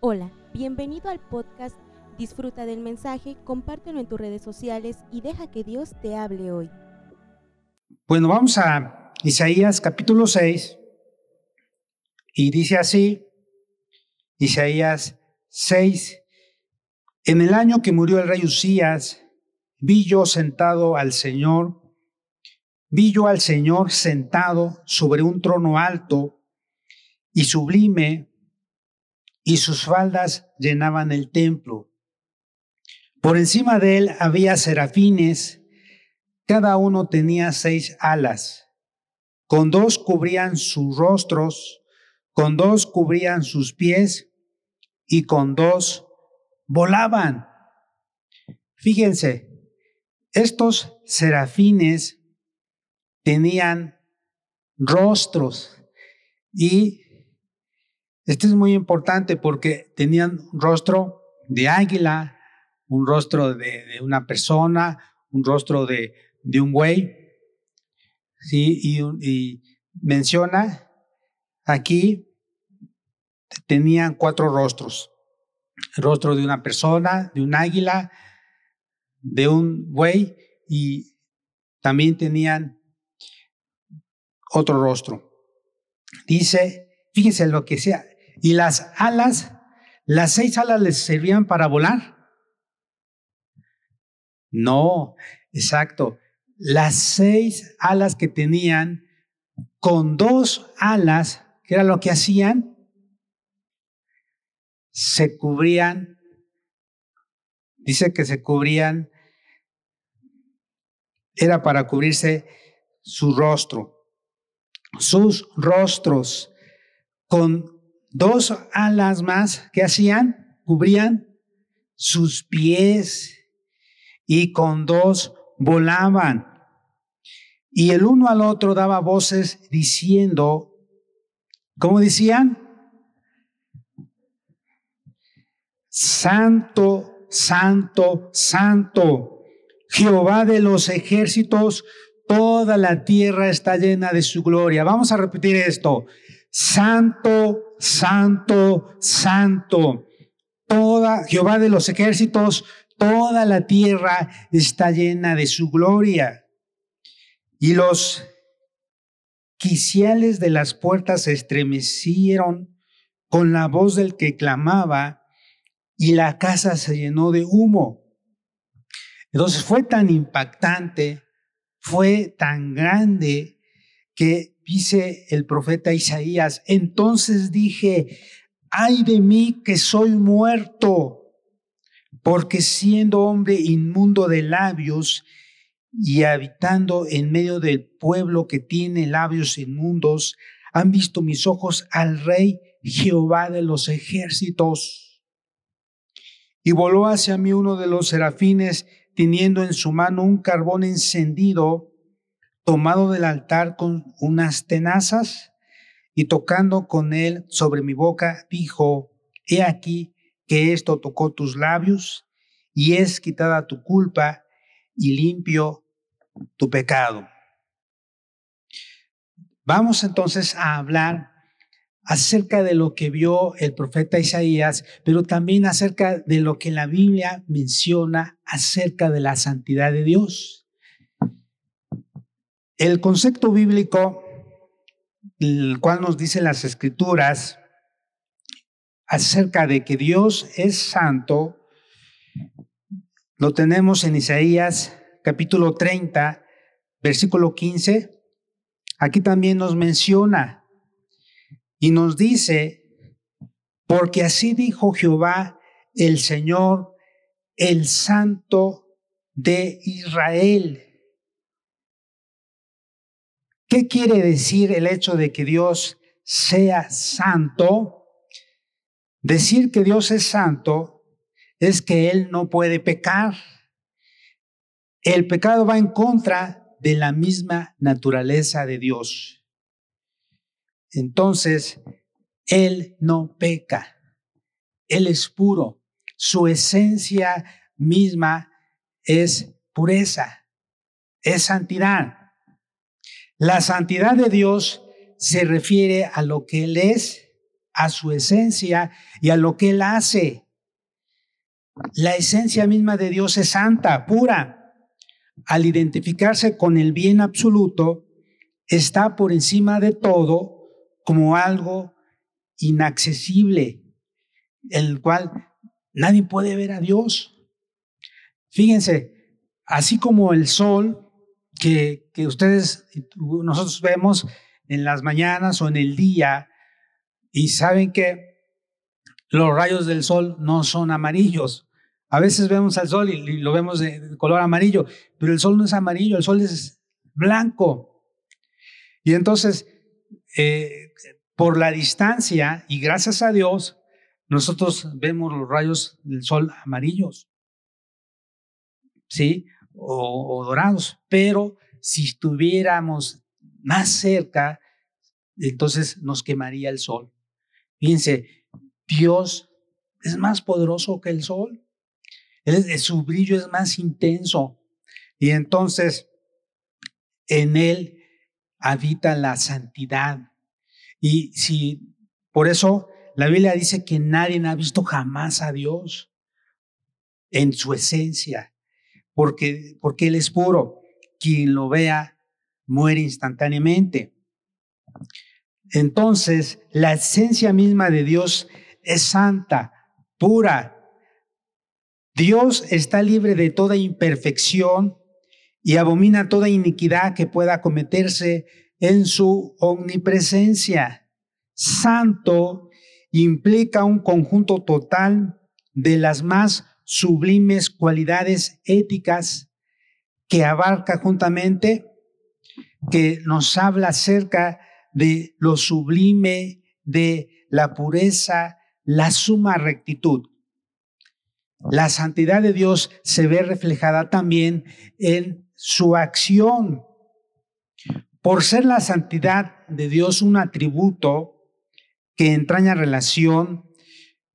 Hola, bienvenido al podcast. Disfruta del mensaje, compártelo en tus redes sociales y deja que Dios te hable hoy. Bueno, vamos a Isaías capítulo 6 y dice así, Isaías 6, en el año que murió el rey Usías, vi yo sentado al Señor, vi yo al Señor sentado sobre un trono alto y sublime, y sus faldas llenaban el templo. Por encima de él había serafines, cada uno tenía seis alas, con dos cubrían sus rostros, con dos cubrían sus pies y con dos volaban. Fíjense, estos serafines tenían rostros y esto es muy importante porque tenían un rostro de águila, un rostro de, una persona, un rostro de, un buey. ¿sí? Y, y menciona aquí, tenían cuatro rostros. El rostro de una persona, de un águila, de un buey y también tenían otro rostro. Dice, fíjense lo que sea, y las alas, las seis alas les servían para volar. No, exacto. Las seis alas que tenían, con dos alas, ¿qué era lo que hacían? Se cubrían, dice que se cubrían, era para cubrirse su rostro, sus rostros con dos alas más que hacían, cubrían sus pies y con dos volaban. Y el uno al otro daba voces diciendo, ¿cómo decían? Santo, santo, santo, Jehová de los ejércitos, toda la tierra está llena de su gloria. Vamos a repetir esto. Santo, santo, santo. Toda Jehová de los ejércitos, toda la tierra está llena de su gloria. Y los quiciales de las puertas se estremecieron con la voz del que clamaba y la casa se llenó de humo. Entonces fue tan impactante, fue tan grande que dice el profeta Isaías, entonces dije, ay de mí que soy muerto, porque siendo hombre inmundo de labios y habitando en medio del pueblo que tiene labios inmundos, han visto mis ojos al rey Jehová de los ejércitos. Y voló hacia mí uno de los serafines, teniendo en su mano un carbón encendido, tomado del altar con unas tenazas y tocando con él sobre mi boca, dijo, he aquí que esto tocó tus labios y es quitada tu culpa y limpio tu pecado. Vamos entonces a hablar acerca de lo que vio el profeta Isaías, pero también acerca de lo que la Biblia menciona acerca de la santidad de Dios. El concepto bíblico, el cual nos dicen las escrituras acerca de que Dios es santo, lo tenemos en Isaías capítulo 30, versículo 15. Aquí también nos menciona y nos dice, porque así dijo Jehová, el Señor, el Santo de Israel. ¿Qué quiere decir el hecho de que Dios sea santo? Decir que Dios es santo es que Él no puede pecar. El pecado va en contra de la misma naturaleza de Dios. Entonces, Él no peca. Él es puro. Su esencia misma es pureza, es santidad. La santidad de Dios se refiere a lo que Él es, a su esencia y a lo que Él hace. La esencia misma de Dios es santa, pura. Al identificarse con el bien absoluto, está por encima de todo como algo inaccesible, el cual nadie puede ver a Dios. Fíjense, así como el sol que, ustedes, nosotros vemos en las mañanas o en el día, y saben que los rayos del sol no son amarillos. A veces vemos al sol y, lo vemos de, color amarillo, pero el sol no es amarillo, el sol es blanco. Y entonces, eh, por la distancia y gracias a Dios, nosotros vemos los rayos del sol amarillos, ¿sí? O, dorados. Pero si estuviéramos más cerca, entonces nos quemaría el sol. Fíjense, Dios es más poderoso que el sol. su brillo es más intenso. Y entonces en Él habita la santidad. Y si, por eso la Biblia dice que nadie ha visto jamás a Dios en su esencia, porque, porque Él es puro. Quien lo vea muere instantáneamente. Entonces, la esencia misma de Dios es santa, pura. Dios está libre de toda imperfección y abomina toda iniquidad que pueda cometerse en su omnipresencia. Santo implica un conjunto total de las más sublimes cualidades éticas que abarca juntamente, que nos habla acerca de lo sublime, de la pureza, la suma rectitud. La santidad de Dios se ve reflejada también en su acción. Por ser la santidad de Dios un atributo que entraña relación,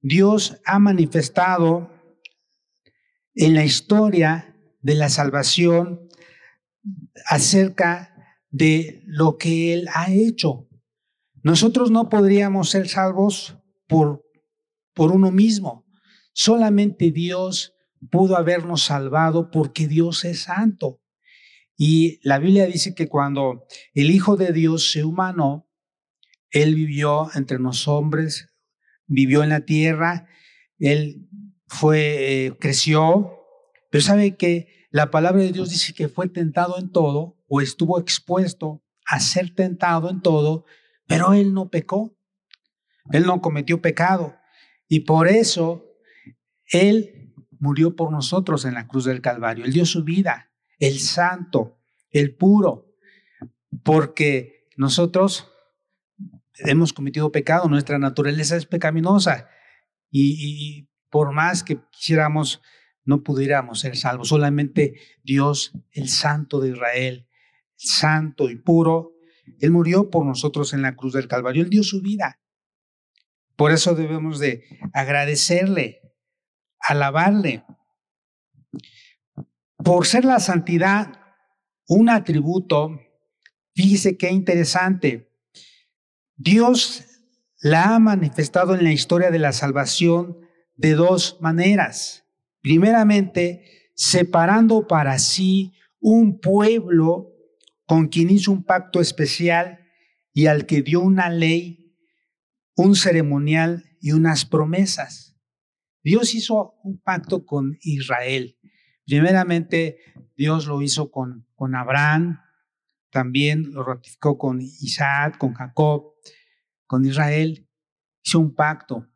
Dios ha manifestado en la historia de la salvación acerca de lo que Él ha hecho. Nosotros no podríamos ser salvos por, por uno mismo. Solamente Dios pudo habernos salvado porque Dios es santo. Y la Biblia dice que cuando el Hijo de Dios se humanó, Él vivió entre los hombres, vivió en la tierra, Él fue, eh, creció, pero sabe que la palabra de Dios dice que fue tentado en todo o estuvo expuesto a ser tentado en todo, pero él no pecó. Él no cometió pecado. Y por eso él murió por nosotros en la cruz del Calvario. Él dio su vida, el santo, el puro, porque nosotros hemos cometido pecado, nuestra naturaleza es pecaminosa y, y, por más que quisiéramos, no pudiéramos ser salvos. Solamente Dios, el santo de Israel, santo y puro, Él murió por nosotros en la cruz del Calvario, Él dio su vida. Por eso debemos de agradecerle, alabarle. Por ser la santidad un atributo, fíjese qué interesante. Dios la ha manifestado en la historia de la salvación de dos maneras. Primeramente, separando para sí un pueblo con quien hizo un pacto especial y al que dio una ley, un ceremonial y unas promesas. Dios hizo un pacto con Israel. Primeramente, Dios lo hizo con, con Abraham, también lo ratificó con Isaac, con Jacob, con Israel. Hizo un pacto.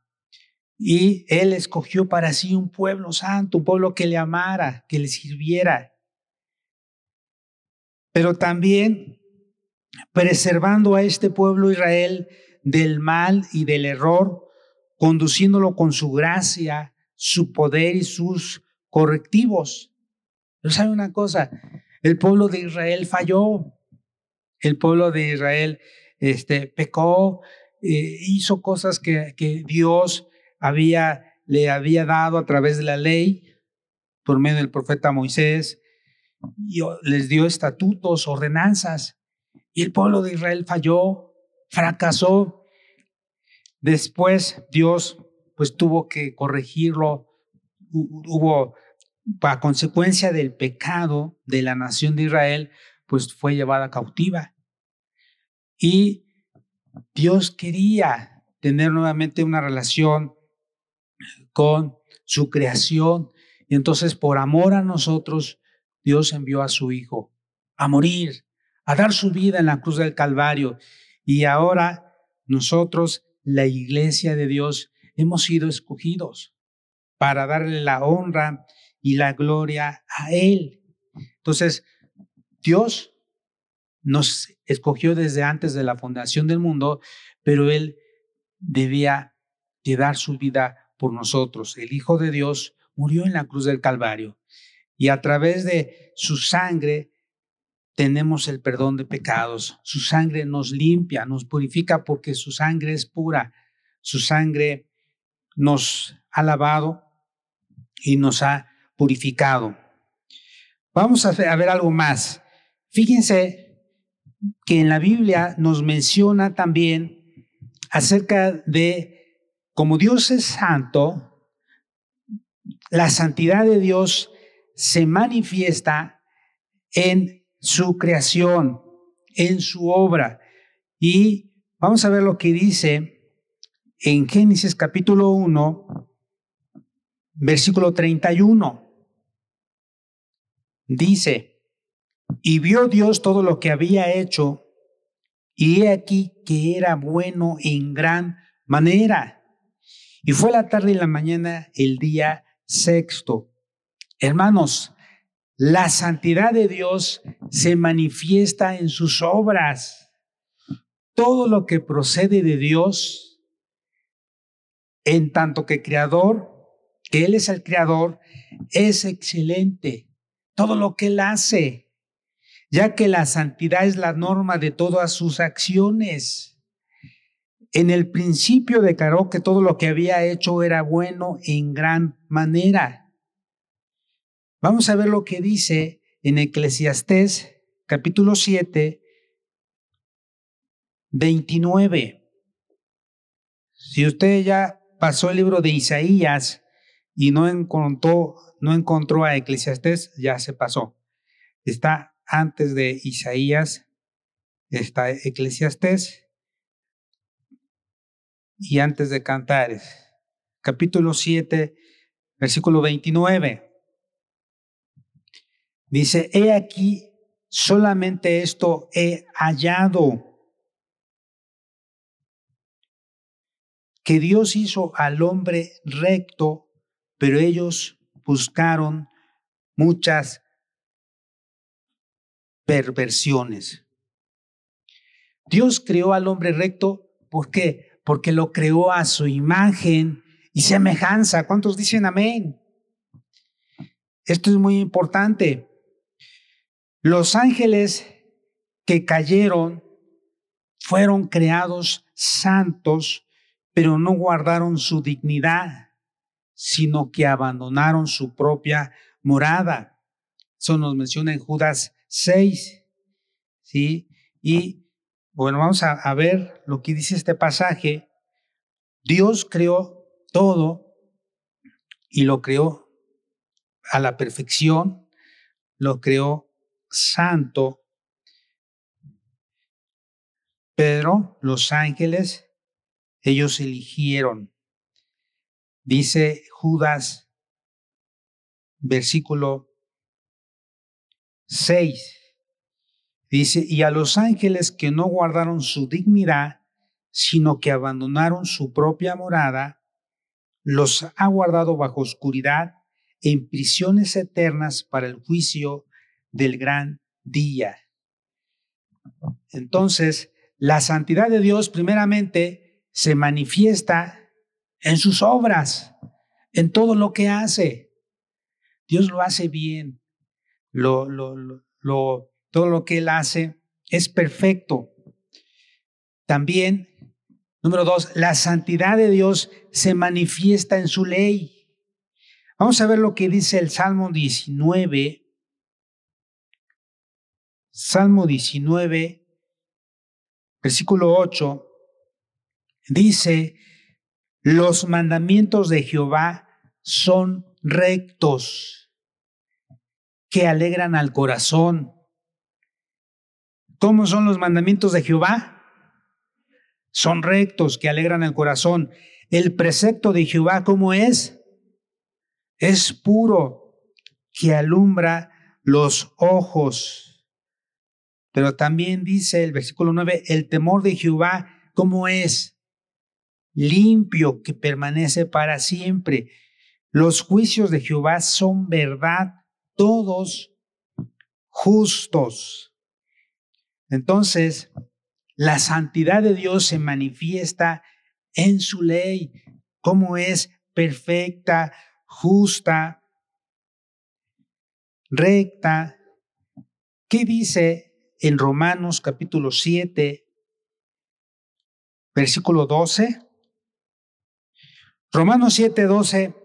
Y él escogió para sí un pueblo santo, un pueblo que le amara, que le sirviera, pero también preservando a este pueblo Israel del mal y del error, conduciéndolo con su gracia, su poder y sus correctivos. Pero sabe una cosa, el pueblo de Israel falló, el pueblo de Israel este, pecó, eh, hizo cosas que, que Dios le había dado a través de la ley por medio del profeta Moisés, les dio estatutos, ordenanzas, y el pueblo de Israel falló, fracasó. Después Dios pues tuvo que corregirlo, hubo a consecuencia del pecado de la nación de Israel, pues fue llevada cautiva. Y Dios quería tener nuevamente una relación con su creación. Y entonces por amor a nosotros, Dios envió a su Hijo a morir, a dar su vida en la cruz del Calvario. Y ahora nosotros, la iglesia de Dios, hemos sido escogidos para darle la honra y la gloria a Él. Entonces, Dios nos escogió desde antes de la fundación del mundo, pero Él debía de dar su vida por nosotros. El Hijo de Dios murió en la cruz del Calvario y a través de su sangre tenemos el perdón de pecados. Su sangre nos limpia, nos purifica porque su sangre es pura. Su sangre nos ha lavado y nos ha purificado. Vamos a ver algo más. Fíjense que en la Biblia nos menciona también acerca de como Dios es santo, la santidad de Dios se manifiesta en su creación, en su obra. Y vamos a ver lo que dice en Génesis capítulo 1, versículo 31. Dice, y vio Dios todo lo que había hecho, y he aquí que era bueno en gran manera. Y fue la tarde y la mañana el día sexto. Hermanos, la santidad de Dios se manifiesta en sus obras. Todo lo que procede de Dios, en tanto que creador, que Él es el creador, es excelente. Todo lo que Él hace, ya que la santidad es la norma de todas sus acciones. En el principio declaró que todo lo que había hecho era bueno en gran manera. Vamos a ver lo que dice en Eclesiastés capítulo 7, 29. Si usted ya pasó el libro de Isaías y no encontró, no encontró a Eclesiastés, ya se pasó. Está antes de Isaías, está Eclesiastés y antes de Cantares. Capítulo 7, versículo 29. Dice, he aquí, solamente esto he hallado, que Dios hizo al hombre recto, pero ellos buscaron muchas perversiones. Dios creó al hombre recto, ¿por qué? Porque lo creó a su imagen y semejanza. ¿Cuántos dicen amén? Esto es muy importante. Los ángeles que cayeron fueron creados santos, pero no guardaron su dignidad, sino que abandonaron su propia morada. Eso nos menciona en Judas 6. ¿Sí? Y bueno, vamos a, ver lo que dice este pasaje. Dios creó todo y lo creó a la perfección, lo creó santo. Pero los ángeles, ellos eligieron. Dice Judas, versículo 6. Dice, y a los ángeles que no guardaron su dignidad, sino que abandonaron su propia morada, los ha guardado bajo oscuridad en prisiones eternas para el juicio del gran día. Entonces, la santidad de Dios primeramente se manifiesta en sus obras, en todo lo que hace. Dios lo hace bien. Lo, lo, lo, todo lo que Él hace es perfecto. También, número dos, la santidad de Dios se manifiesta en su ley. Vamos a ver lo que dice el Salmo 19, Salmo 19, versículo 8, dice, los mandamientos de Jehová son rectos, que alegran al corazón. ¿Cómo son los mandamientos de Jehová? Son rectos, que alegran el corazón. El precepto de Jehová, ¿cómo es? Es puro, que alumbra los ojos. Pero también dice el versículo 9, el temor de Jehová, ¿cómo es? Limpio, que permanece para siempre. Los juicios de Jehová son verdad, todos justos. Entonces, la santidad de Dios se manifiesta en su ley, como es perfecta, justa, recta. ¿Qué dice en Romanos capítulo 7, versículo 12? Romanos 7, 12,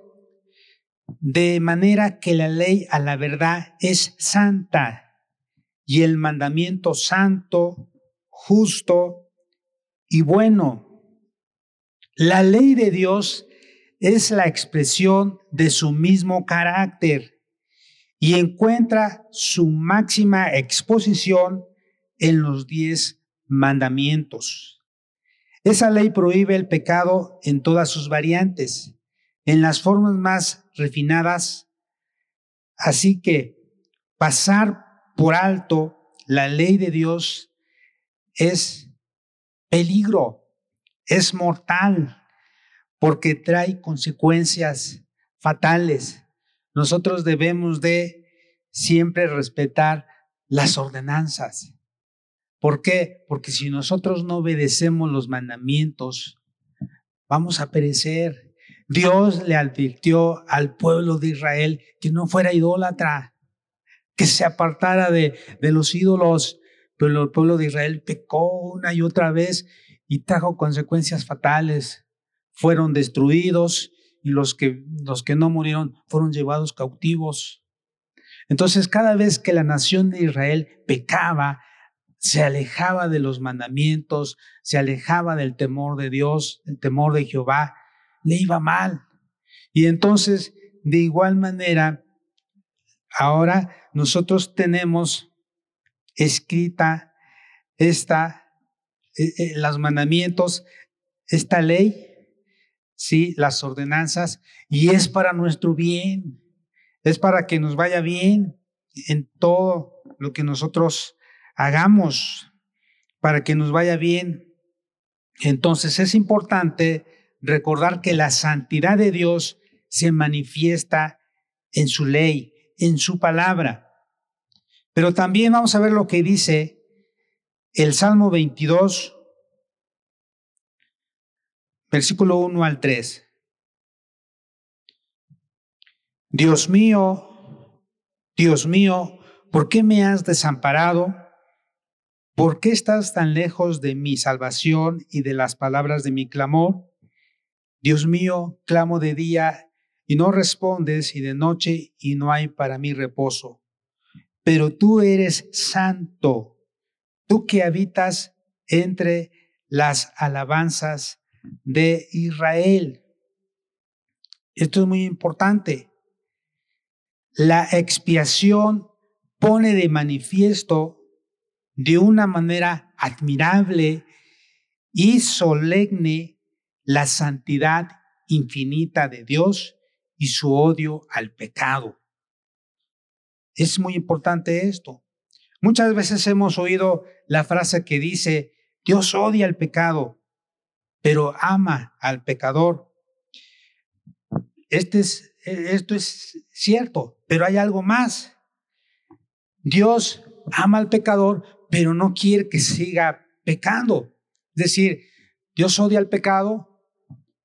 de manera que la ley a la verdad es santa y el mandamiento santo, justo y bueno. La ley de Dios es la expresión de su mismo carácter y encuentra su máxima exposición en los diez mandamientos. Esa ley prohíbe el pecado en todas sus variantes, en las formas más refinadas, así que pasar por alto la ley de Dios es peligro, es mortal, porque trae consecuencias fatales nosotros debemos de siempre respetar las ordenanzas. ¿Por qué? Porque si nosotros no obedecemos los mandamientos, vamos a perecer. Dios le advirtió al pueblo de Israel que no fuera idólatra, que se apartara de, de los ídolos, pero el pueblo de Israel pecó una y otra vez y trajo consecuencias fatales. Fueron destruidos y los que, los que no murieron fueron llevados cautivos. Entonces, cada vez que la nación de Israel pecaba, se alejaba de los mandamientos, se alejaba del temor de Dios, el temor de Jehová, le iba mal. Y entonces, de igual manera, ahora nosotros tenemos escrita esta, eh, eh, los mandamientos, esta ley ¿sí? Las ordenanzas, y es para nuestro bien, es para que nos vaya bien en todo lo que nosotros hagamos, para que nos vaya bien. Entonces es importante recordar que la santidad de Dios se manifiesta en su ley, en su palabra. Pero también vamos a ver lo que dice el Salmo 22, versículo 1 al 3. Dios mío, Dios mío, ¿por qué me has desamparado? ¿Por qué estás tan lejos de mi salvación y de las palabras de mi clamor? Dios mío, clamo de día y no respondes, y de noche y no hay para mí reposo. Pero tú eres santo, tú que habitas entre las alabanzas de Israel. Esto es muy importante. La expiación pone de manifiesto de una manera admirable y solemne la santidad infinita de Dios y su odio al pecado. Es muy importante esto. Muchas veces hemos oído la frase que dice, Dios odia el pecado, pero ama al pecador. Este es, esto es cierto, pero hay algo más. Dios ama al pecador, pero no quiere que siga pecando. Es decir, Dios odia al pecado,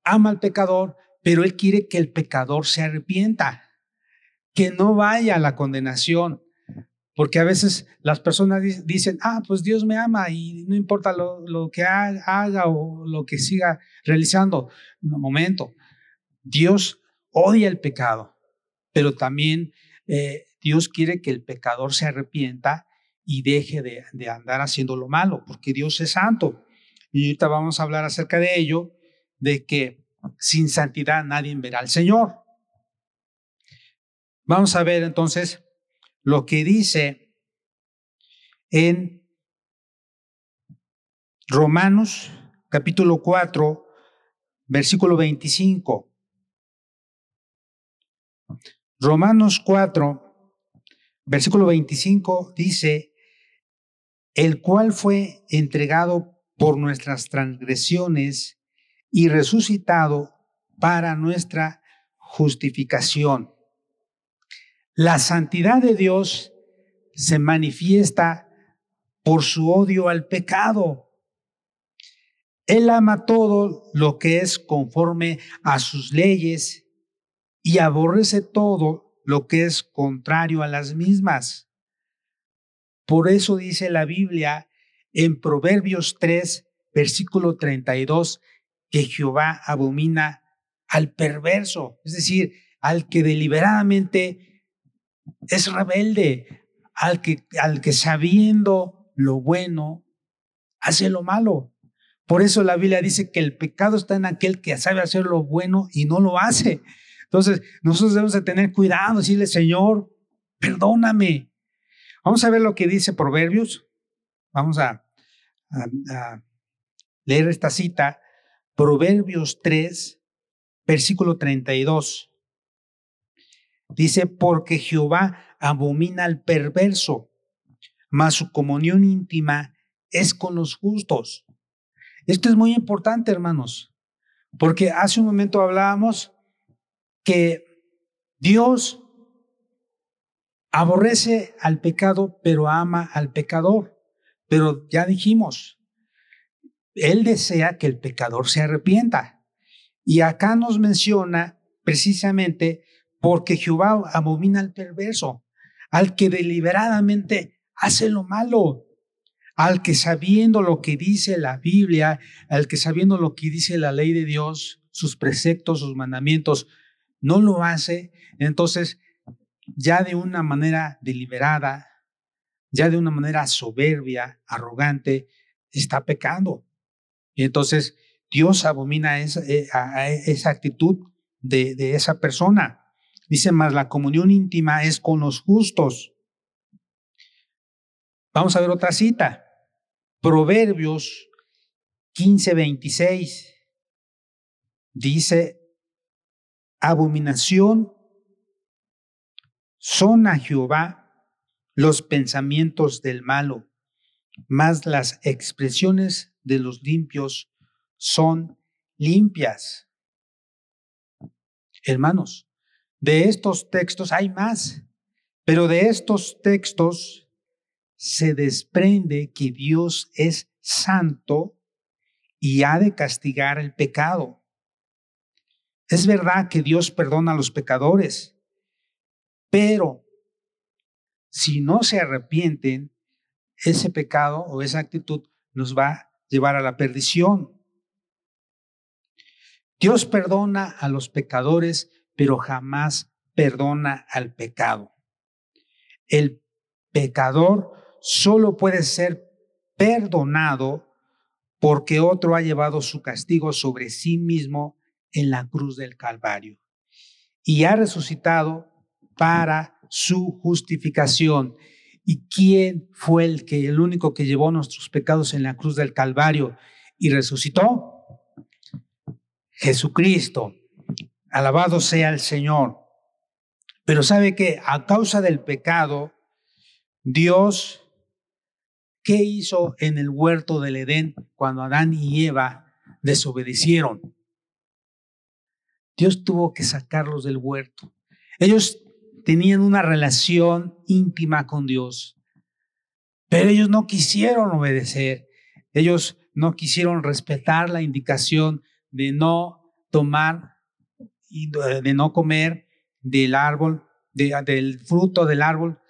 ama al pecador, pero Él quiere que el pecador se arrepienta, que no vaya a la condenación. Porque a veces las personas dicen, ah, pues Dios me ama y no importa lo, que haga o lo que siga realizando. un momento, Dios odia el pecado, pero también eh, Dios quiere que el pecador se arrepienta y deje de, de andar haciendo lo malo, porque Dios es santo. y ahorita vamos a hablar acerca de ello, de que sin santidad nadie verá al Señor. Vamos a ver entonces lo que dice en Romanos capítulo 4, versículo 25. Romanos 4, versículo 25 dice, el cual fue entregado por nuestras transgresiones y resucitado para nuestra justificación. La santidad de Dios se manifiesta por su odio al pecado. Él ama todo lo que es conforme a sus leyes y aborrece todo lo que es contrario a las mismas. Por eso dice la Biblia en Proverbios 3, versículo 32, que Jehová abomina al perverso, es decir, al que deliberadamente es rebelde, al que, al que sabiendo lo bueno, hace lo malo. Por eso la Biblia dice que el pecado está en aquel que sabe hacer lo bueno y no lo hace. Entonces, nosotros debemos de tener cuidado, decirle, Señor, perdóname. Vamos a ver lo que dice Proverbios. Vamos a, a leer esta cita. Proverbios 3, versículo 32. Dice, porque Jehová abomina al perverso, mas su comunión íntima es con los justos. Esto es muy importante, hermanos, porque hace un momento hablábamos que Dios aborrece al pecado, pero ama al pecador. Pero ya dijimos, Él desea que el pecador se arrepienta. Y acá nos menciona precisamente porque Jehová abomina al perverso, al que deliberadamente hace lo malo, al que sabiendo lo que dice la Biblia, al que sabiendo lo que dice la ley de Dios, sus preceptos, sus mandamientos, no lo hace, entonces ya de una manera deliberada, ya de una manera soberbia, arrogante, está pecando. Y entonces Dios abomina esa, eh, esa actitud de, de esa persona. Dice más, la comunión íntima es con los justos. Vamos a ver otra cita. Proverbios 15, 26. Dice, abominación son a Jehová los pensamientos del malo, mas las expresiones de los limpios son limpias. Hermanos, de estos textos hay más, pero de estos textos se desprende que Dios es santo y ha de castigar el pecado. Es verdad que Dios perdona a los pecadores, pero si no se arrepienten, ese pecado o esa actitud nos va llevar a la perdición. Dios perdona a los pecadores pero jamás perdona al pecado. El pecador solo puede ser perdonado porque otro ha llevado su castigo sobre sí mismo en la cruz del Calvario y ha resucitado para su justificación. ¿Y quién fue el que el único que llevó nuestros pecados en la cruz del Calvario y resucitó? Jesucristo. Alabado sea el Señor. Pero sabe que a causa del pecado, Dios, ¿qué hizo en el huerto del Edén cuando Adán y Eva desobedecieron? Dios tuvo que sacarlos del huerto. Ellos tenían una relación íntima con Dios, pero ellos no quisieron obedecer. Ellos no quisieron respetar la indicación de no tomar y de no comer del árbol, del fruto del árbol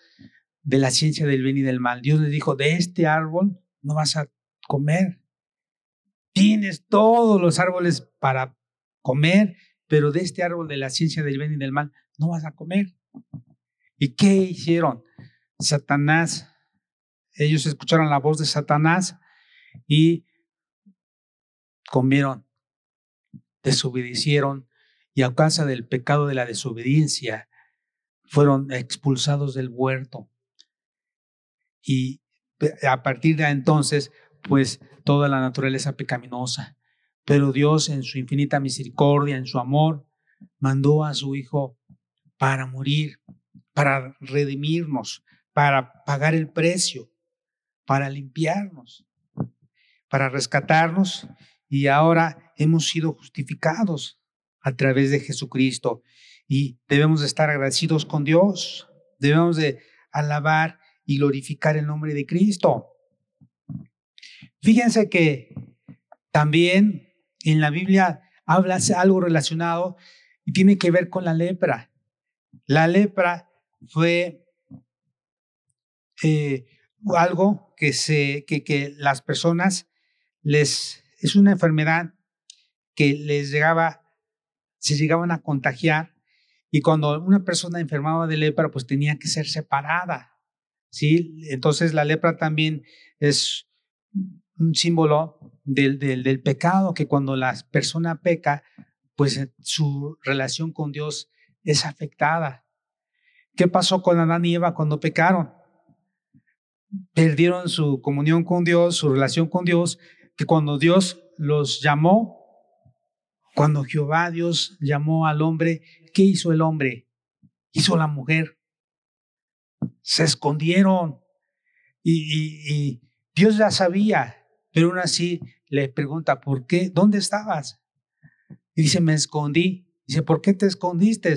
de la ciencia del bien y del mal. Dios le dijo, de este árbol no vas a comer. Tienes todos los árboles para comer, pero de este árbol de la ciencia del bien y del mal no vas a comer. ¿Y qué hicieron? Satanás, ellos escucharon la voz de Satanás y comieron, desobedecieron y a causa del pecado de la desobediencia fueron expulsados del huerto. Y a partir de entonces, pues toda la naturaleza pecaminosa. Pero Dios en su infinita misericordia, en su amor, mandó a su Hijo para morir, para redimirnos, para pagar el precio, para limpiarnos, para rescatarnos y ahora hemos sido justificados a través de Jesucristo y debemos de estar agradecidos con Dios, debemos de alabar y glorificar el nombre de Cristo. Fíjense que también en la Biblia habla algo relacionado y tiene que ver con la lepra. La lepra fue eh, algo que, se, que, que las personas les, es una enfermedad que les llegaba, se llegaban a contagiar y cuando una persona enfermaba de lepra, pues tenía que ser separada, ¿sí? Entonces la lepra también es un símbolo del, del, del pecado, que cuando la persona peca, pues su relación con Dios es afectada. ¿Qué pasó con Adán y Eva cuando pecaron? Perdieron su comunión con Dios, su relación con Dios, que cuando Dios los llamó, cuando Jehová Dios llamó al hombre, ¿qué hizo el hombre? Hizo la mujer. Se escondieron y, y Dios ya sabía, pero aún así le pregunta, ¿por qué? ¿Dónde estabas? Y dice, me escondí. Dice, ¿por qué te escondiste?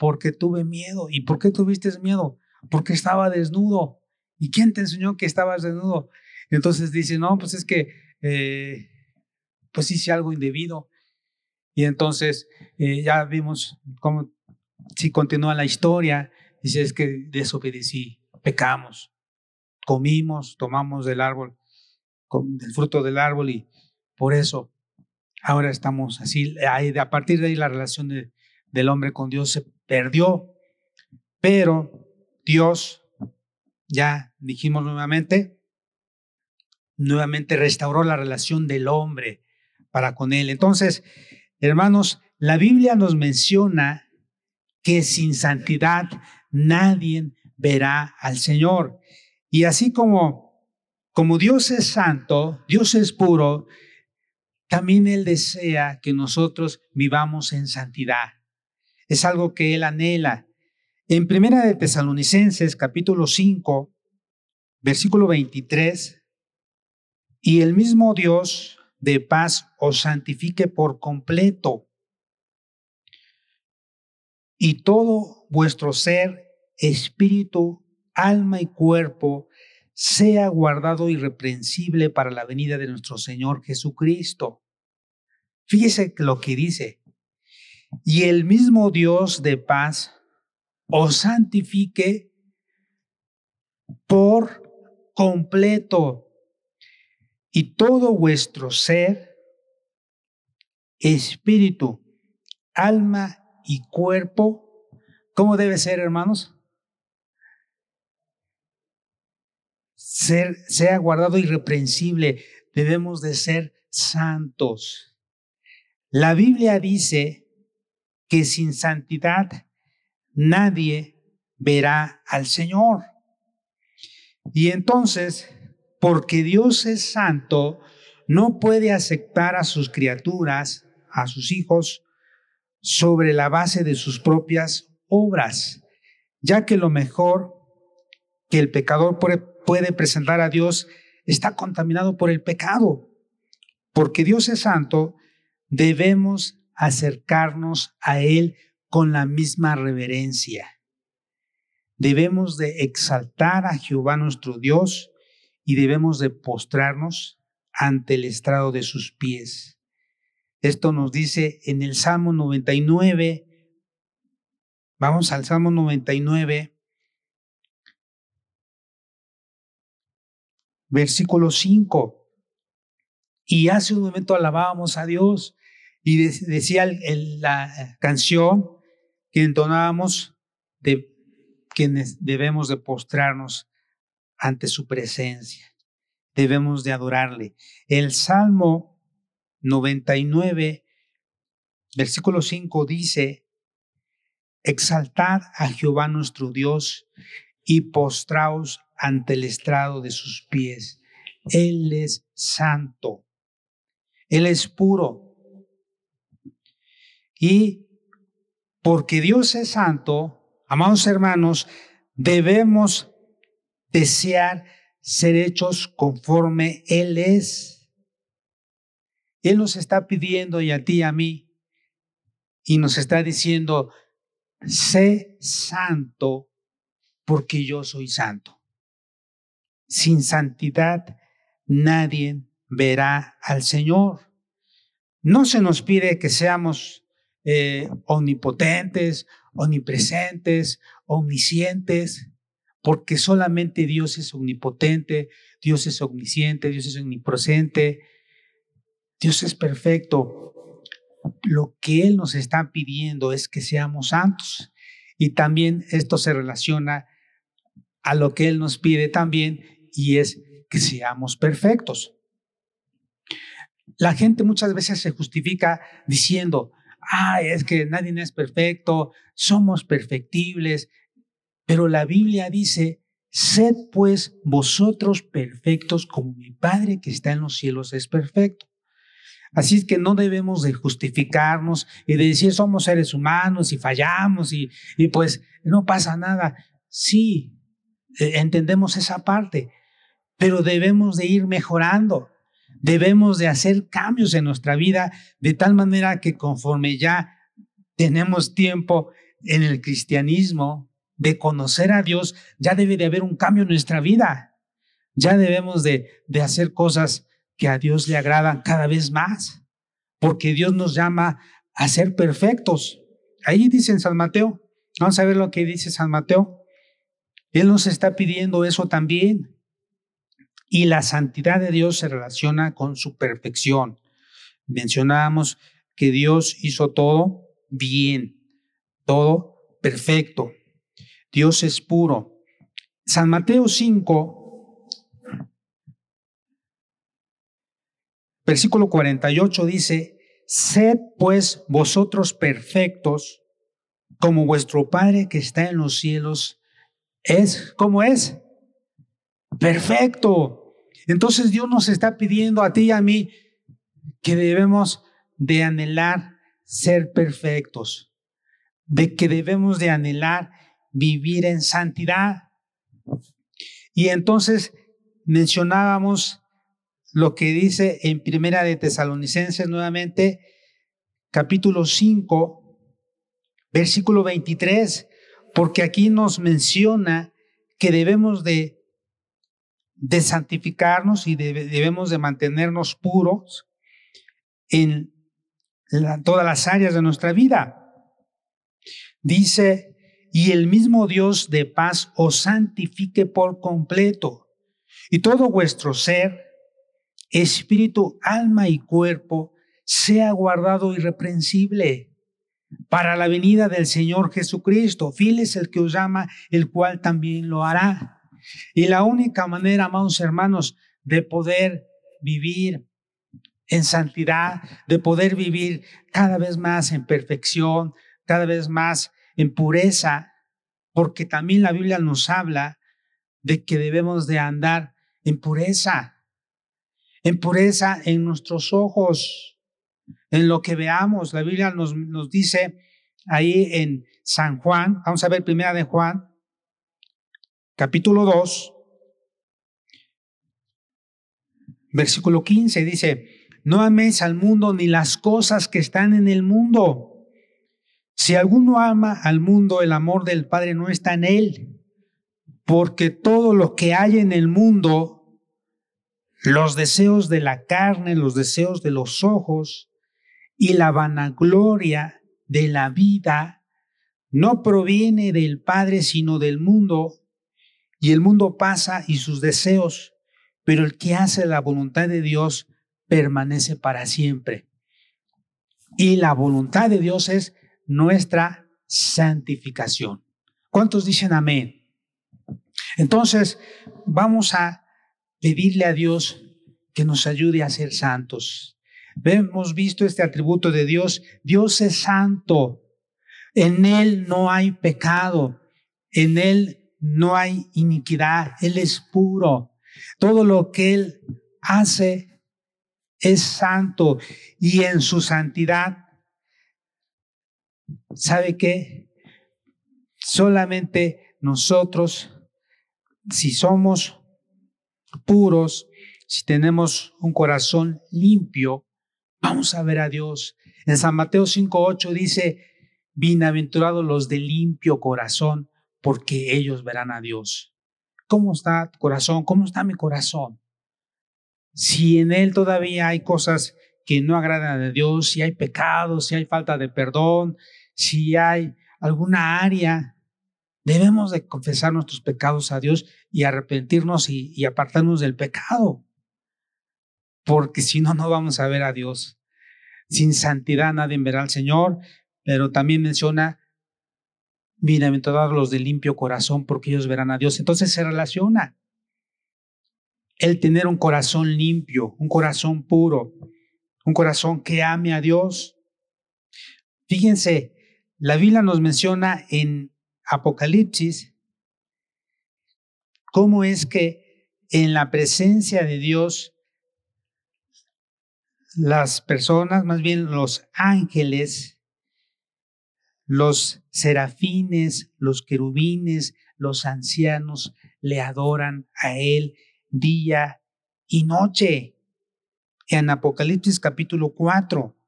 Porque tuve miedo. ¿Y por qué tuviste miedo? Porque estaba desnudo. ¿Y quién te enseñó que estabas desnudo? Entonces dice, no, pues es que, eh, pues hice algo indebido. Y entonces eh, ya vimos cómo, si continúa la historia, dice, es que desobedecí, pecamos, comimos, tomamos del árbol, del fruto del árbol y por eso ahora estamos así. A partir de ahí la relación del hombre con Dios se perdió, pero Dios, ya dijimos nuevamente, nuevamente restauró la relación del hombre para con él. Entonces, hermanos, la Biblia nos menciona que sin santidad nadie verá al Señor. Y así como como Dios es santo, Dios es puro, también Él desea que nosotros vivamos en santidad. Es algo que Él anhela. En Primera de Tesalonicenses, capítulo 5, versículo 23, y el mismo Dios de paz os santifique por completo, y todo vuestro ser, espíritu, alma y cuerpo sea guardado irreprensible para la venida de nuestro Señor Jesucristo. Fíjese lo que dice. Y el mismo Dios de paz os santifique por completo y todo vuestro ser, espíritu, alma y cuerpo. ¿Cómo debe ser, hermanos? ser, sea guardado irreprensible. Debemos de ser santos. La Biblia dice que sin santidad nadie verá al Señor. Y entonces, porque Dios es santo, no puede aceptar a sus criaturas, a sus hijos, sobre la base de sus propias obras, ya que lo mejor que el pecador puede presentar a Dios está contaminado por el pecado. Porque Dios es santo, debemos acercarnos a Él con la misma reverencia. Debemos de exaltar a Jehová nuestro Dios y debemos de postrarnos ante el estrado de sus pies. Esto nos dice en el Salmo 99. Vamos al Salmo 99, versículo 5. Y hace un momento alabábamos a Dios y decía la canción que entonábamos de quienes debemos de postrarnos ante su presencia. Debemos de adorarle. El Salmo 99, versículo 5 dice, Exaltad a Jehová nuestro Dios y postraos ante el estrado de sus pies. Él es santo, Él es puro. Y porque Dios es santo, amados hermanos, debemos desear ser hechos conforme Él es. Él nos está pidiendo y a ti y a mí, y nos está diciendo, sé santo porque yo soy santo. Sin santidad nadie verá al Señor. No se nos pide que seamos eh, omnipotentes, omnipresentes, omniscientes, porque solamente Dios es omnipotente, Dios es omnisciente, Dios es omnipresente, Dios es perfecto. Lo que Él nos está pidiendo es que seamos santos. Y también esto se relaciona a lo que Él nos pide también, y es que seamos perfectos. La gente muchas veces se justifica diciendo, ay, es que nadie es perfecto, somos perfectibles, pero la Biblia dice, sed pues vosotros perfectos como mi Padre que está en los cielos es perfecto. Así es que no debemos de justificarnos y de decir somos seres humanos y fallamos y, y pues no pasa nada. Sí, e, entendemos esa parte, pero debemos de ir mejorando. Debemos de hacer cambios en nuestra vida de tal manera que conforme ya tenemos tiempo en el cristianismo de conocer a Dios, ya debe de haber un cambio en nuestra vida. Ya debemos de, de hacer cosas que a Dios le agradan cada vez más, porque Dios nos llama a ser perfectos. Ahí dice en San Mateo, vamos a ver lo que dice San Mateo. Él nos está pidiendo eso también. Y la santidad de Dios se relaciona con su perfección. Mencionábamos que Dios hizo todo bien, todo perfecto. Dios es puro. San Mateo 5, versículo 48 dice, Sed pues vosotros perfectos, como vuestro Padre que está en los cielos es, ¿cómo es? Perfecto. Entonces Dios nos está pidiendo a ti y a mí que debemos de anhelar ser perfectos, de que debemos de anhelar vivir en santidad. Y entonces mencionábamos lo que dice en Primera de Tesalonicenses nuevamente, capítulo 5, versículo 23, porque aquí nos menciona que debemos de de santificarnos y debemos de mantenernos puros en todas las áreas de nuestra vida. Dice, y el mismo Dios de paz os santifique por completo, y todo vuestro ser, espíritu, alma y cuerpo, sea guardado irreprensible para la venida del Señor Jesucristo. Fiel es el que os llama, el cual también lo hará. Y la única manera, amados hermanos, de poder vivir en santidad, de poder vivir cada vez más en perfección, cada vez más en pureza, porque también la Biblia nos habla de que debemos de andar en pureza, en pureza en nuestros ojos, en lo que veamos. La Biblia nos, nos dice ahí en San Juan, vamos a ver primera de Juan, capítulo 2, versículo 15, dice, no améis al mundo ni las cosas que están en el mundo. Si alguno ama al mundo, el amor del Padre no está en él, porque todo lo que hay en el mundo, los deseos de la carne, los deseos de los ojos y la vanagloria de la vida, no proviene del Padre, sino del mundo y el mundo pasa y sus deseos, pero el que hace la voluntad de Dios permanece para siempre. Y la voluntad de Dios es nuestra santificación. ¿Cuántos dicen amén? Entonces, vamos a pedirle a Dios que nos ayude a ser santos. Hemos visto este atributo de Dios. Dios es santo. En Él no hay pecado. En Él no hay iniquidad. Él es puro. Todo lo que Él hace es santo. Y en su santidad, ¿sabe qué? Solamente nosotros, si somos puros, si tenemos un corazón limpio, vamos a ver a Dios. En San Mateo 5.8 dice, bienaventurados los de limpio corazón, porque ellos verán a Dios. ¿Cómo está tu corazón? ¿Cómo está mi corazón? Si en él todavía hay cosas que no agradan a Dios, si hay pecados, si hay falta de perdón, si hay alguna área, debemos de confesar nuestros pecados a Dios y arrepentirnos y, y apartarnos del pecado. Porque si no, no vamos a ver a Dios. Sin santidad nadie verá al Señor, pero también menciona, bienaventurados los de limpio corazón, porque ellos verán a Dios. Entonces se relaciona el tener un corazón limpio, un corazón puro, un corazón que ame a Dios. Fíjense, la Biblia nos menciona en Apocalipsis cómo es que en la presencia de Dios las personas, más bien los ángeles, los serafines, los querubines, los ancianos le adoran a Él día y noche. En Apocalipsis capítulo 4,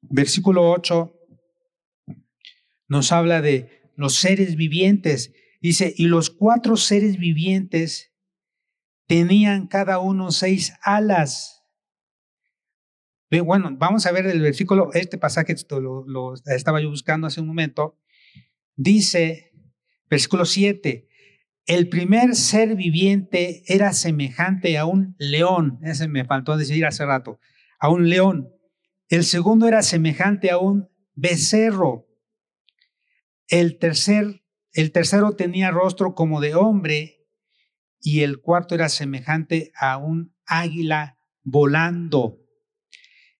versículo 8, nos habla de los seres vivientes. Dice, y los cuatro seres vivientes tenían cada uno seis alas. Bueno, vamos a ver el versículo, este pasaje lo, lo estaba yo buscando hace un momento. Dice, Versículo 7. El primer ser viviente era semejante a un león. Ese me faltó decir hace rato. A un león. El segundo era semejante a un becerro. El, tercer, el tercero tenía rostro como de hombre y el cuarto era semejante a un águila volando.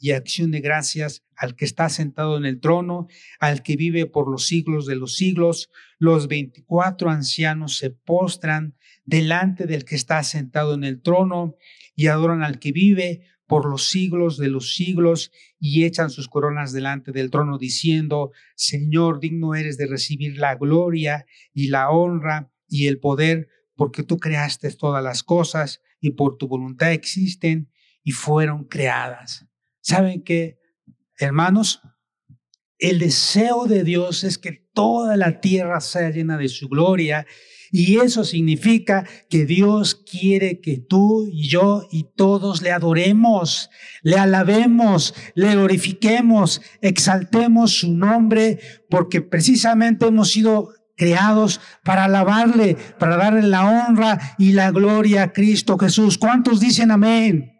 y acción de gracias al que está sentado en el trono, al que vive por los siglos de los siglos, los veinticuatro ancianos se postran delante del que está sentado en el trono y adoran al que vive por los siglos de los siglos y echan sus coronas delante del trono diciendo, Señor, digno eres de recibir la gloria y la honra y el poder, porque tú creaste todas las cosas y por tu voluntad existen y fueron creadas. ¿Saben qué, hermanos? El deseo de Dios es que toda la tierra sea llena de su gloria y eso significa que Dios quiere que tú y yo y todos le adoremos, le alabemos, le glorifiquemos, exaltemos su nombre, porque precisamente hemos sido creados para alabarle, para darle la honra y la gloria a Cristo Jesús. ¿Cuántos dicen amén?